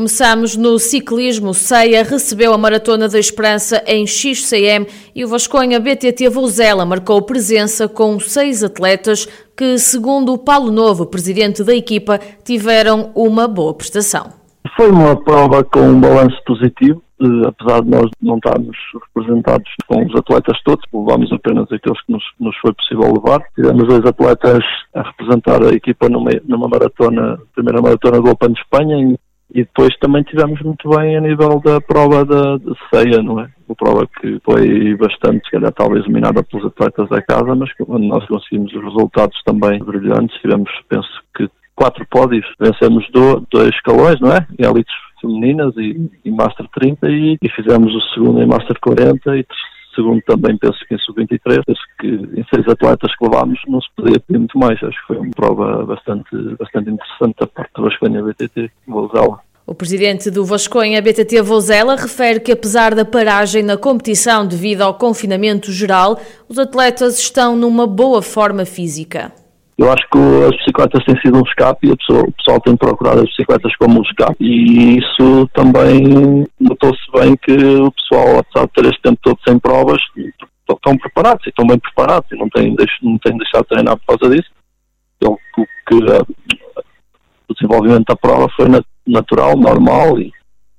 Começamos no ciclismo. Ceia recebeu a Maratona da Esperança em XCM e o Vasconha BTT Vouzela marcou presença com seis atletas que, segundo o Paulo Novo, presidente da equipa, tiveram uma boa prestação. Foi uma prova com um balanço positivo, eh, apesar de nós não estarmos representados com os atletas todos, levámos apenas aqueles que nos, nos foi possível levar. Tivemos dois atletas a representar a equipa numa, numa maratona, primeira maratona do Open de Espanha, e depois também tivemos muito bem a nível da prova da, ceia, não é? Uma prova que foi bastante, se calhar, talvez dominada pelos atletas da casa, mas que quando nós conseguimos os resultados também brilhantes, tivemos, penso que, quatro pódios, vencemos do, dois escalões, não é? Em elites femininas e, e Master 30 e, e, fizemos o segundo em Master 40 e segundo também penso que em Sub-23, penso que em seis atletas que levámos não se podia pedir muito mais, acho que foi uma prova bastante, bastante interessante da parte da Vasconha BTT, vou usá-la. O presidente do Vasconha BTT Vozela refere que apesar da paragem na competição devido ao confinamento geral, os atletas estão numa boa forma física. Eu acho que as bicicletas têm sido um escape e pessoa, o pessoal tem procurado as bicicletas como um escape. E isso também notou-se bem que o pessoal, apesar de ter este tempo todo sem provas, estão preparados e estão bem preparados e não têm, não têm deixado de treinar por causa disso. Então, o, que, o desenvolvimento da prova foi natural, normal e,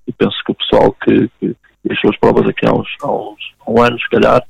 e penso que o pessoal que, que deixou as provas aqui há uns, há uns um ano, se calhar,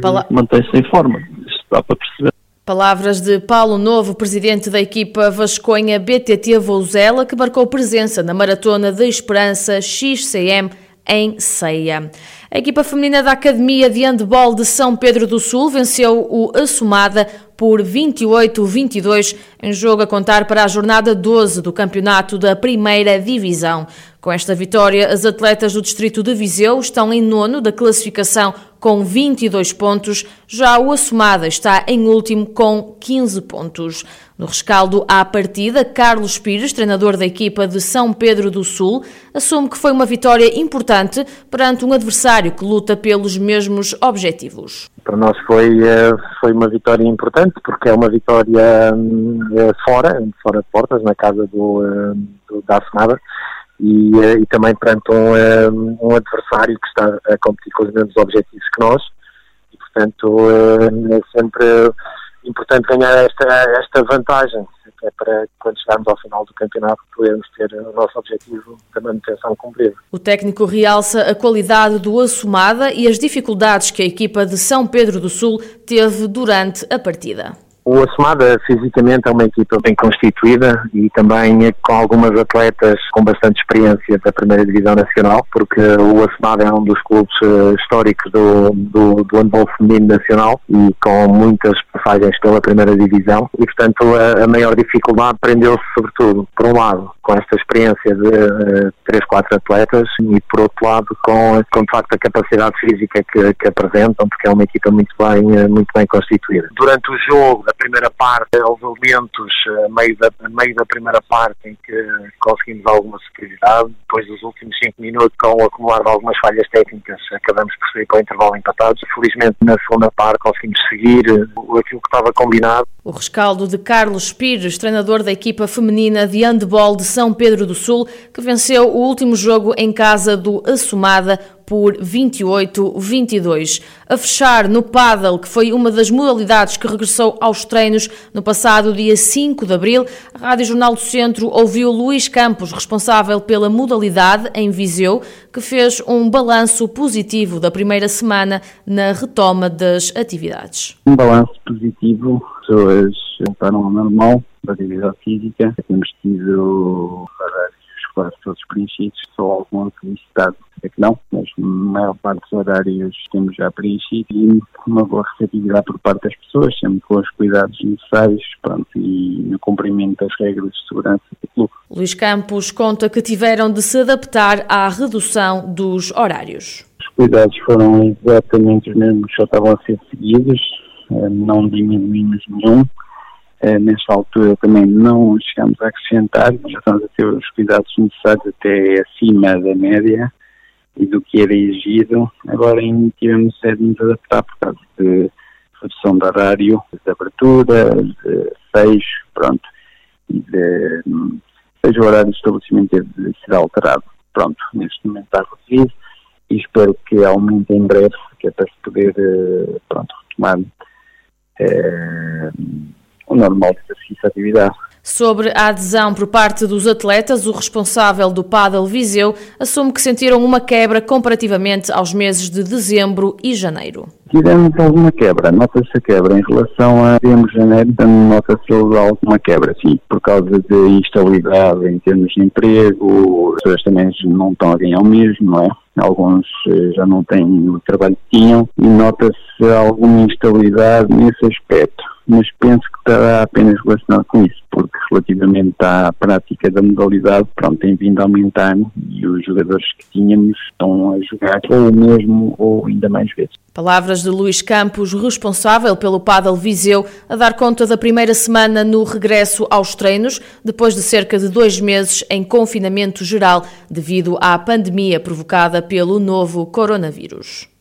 Pala... mantém-se em forma. Isso dá para perceber. Palavras de Paulo Novo, presidente da equipa Vasconha BTT Vouzela, que marcou presença na Maratona da Esperança XCM em Ceia. A equipa feminina da Academia de Handball de São Pedro do Sul venceu o Assumada por 28-22 em jogo a contar para a jornada 12 do campeonato da Primeira Divisão. Com esta vitória, as atletas do distrito de Viseu estão em nono da classificação com 22 pontos, já o Assumada está em último com 15 pontos. No rescaldo à partida, Carlos Pires, treinador da equipa de São Pedro do Sul, assume que foi uma vitória importante perante um adversário que luta pelos mesmos objetivos. Para nós foi, eh, foi uma vitória importante porque é uma vitória hum, eh, fora, fora de portas, na casa do, eh, do da Assumada. E, e, também perante um, um, adversário que está a competir com os mesmos objetivos que nós e portanto é sempre importante ganhar esta, esta vantagem, que é para quando chegarmos ao final do campeonato podermos ter o nosso objetivo da manutenção cumprido. O técnico realça a qualidade do Assumada e as dificuldades que a equipa de São Pedro do Sul teve durante a partida. O Assumada fisicamente é uma equipa bem constituída e também com algumas atletas com bastante experiência da primeira divisão nacional, porque o Assumada é um dos clubes eh, históricos do, do, do handball feminino nacional e com muitas passagens pela primeira divisão e portanto a, a maior dificuldade prendeu-se sobretudo, por um lado, com esta experiência de uh, três, quatro atletas e por outro lado com, com de facto a capacidade física que, que apresentam, porque é uma equipa muito bem, eh, muito bem constituída. Durante o jogo, primeira parte, houve elementos a meio, da, a meio da primeira parte em que conseguimos alguma superioridade. Depois dos últimos cinco minutos, com o acumular de algumas falhas técnicas, acabamos por sair para o intervalo empatados. Felizmente, na segunda parte, conseguimos seguir aquilo que estava combinado. O rescaldo de Carlos Pires, treinador da equipa feminina de handball de São Pedro do Sul, que venceu o último jogo em casa do Assumada por 28-22. A fechar no paddle, que foi uma das modalidades que regressou aos treinos no passado dia 5 de abril, a Rádio Jornal do Centro ouviu Luís Campos, responsável pela modalidade em Viseu, que fez um balanço positivo da primeira semana na retoma das atividades. Um balanço positivo, pessoas voltaram ao normal da atividade física, temos tido quase todos preenchidos, só alguma felicidade maior parte dos horários temos já preenchido e uma boa receptividade por parte das pessoas, sempre com os cuidados necessários pronto, e no cumprimento das regras de segurança do clube. Luís Campos conta que tiveram de se adaptar à redução dos horários. Os cuidados foram exatamente os mesmos, só estavam a ser seguidos, eh, não diminuímos nenhum Uh, nesta altura também não chegamos a acrescentar, já estamos a ter os cuidados necessários até acima da média e do que era exigido. Agora ainda tivemos de nos adaptar por causa de redução de horário, de abertura, de fecho, pronto, e de, seja o horário de estabelecimento de ser alterado. Pronto, neste momento está reduzido e espero que aumente em breve, que é para se poder, eh, pronto, retomar é, o normal de exercício de atividade. Sobre a adesão por parte dos atletas, o responsável do Padel Viseu assume que sentiram uma quebra comparativamente aos meses de dezembro e janeiro. Tivemos alguma quebra, nota-se a quebra em relação a dezembro, janeiro, nota-se alguma quebra, sim, por causa de instabilidade em termos de emprego, as pessoas também não estão a ganhar o mesmo, não é? Alguns eh, já não têm o trabalho que tinham e nota-se alguma instabilidade nesse aspecto mas penso que estará apenas relacionado com isso, relativamente à prática da modalidade, pronto, tem vindo a aumentar e os jogadores que tínhamos estão a jogar ou mesmo ou ainda mais vezes. Palavras de Luís Campos, responsável pelo Padel Viseu, a dar conta da primeira semana no regresso aos treinos, depois de cerca de dois meses em confinamento geral devido à pandemia provocada pelo novo coronavírus.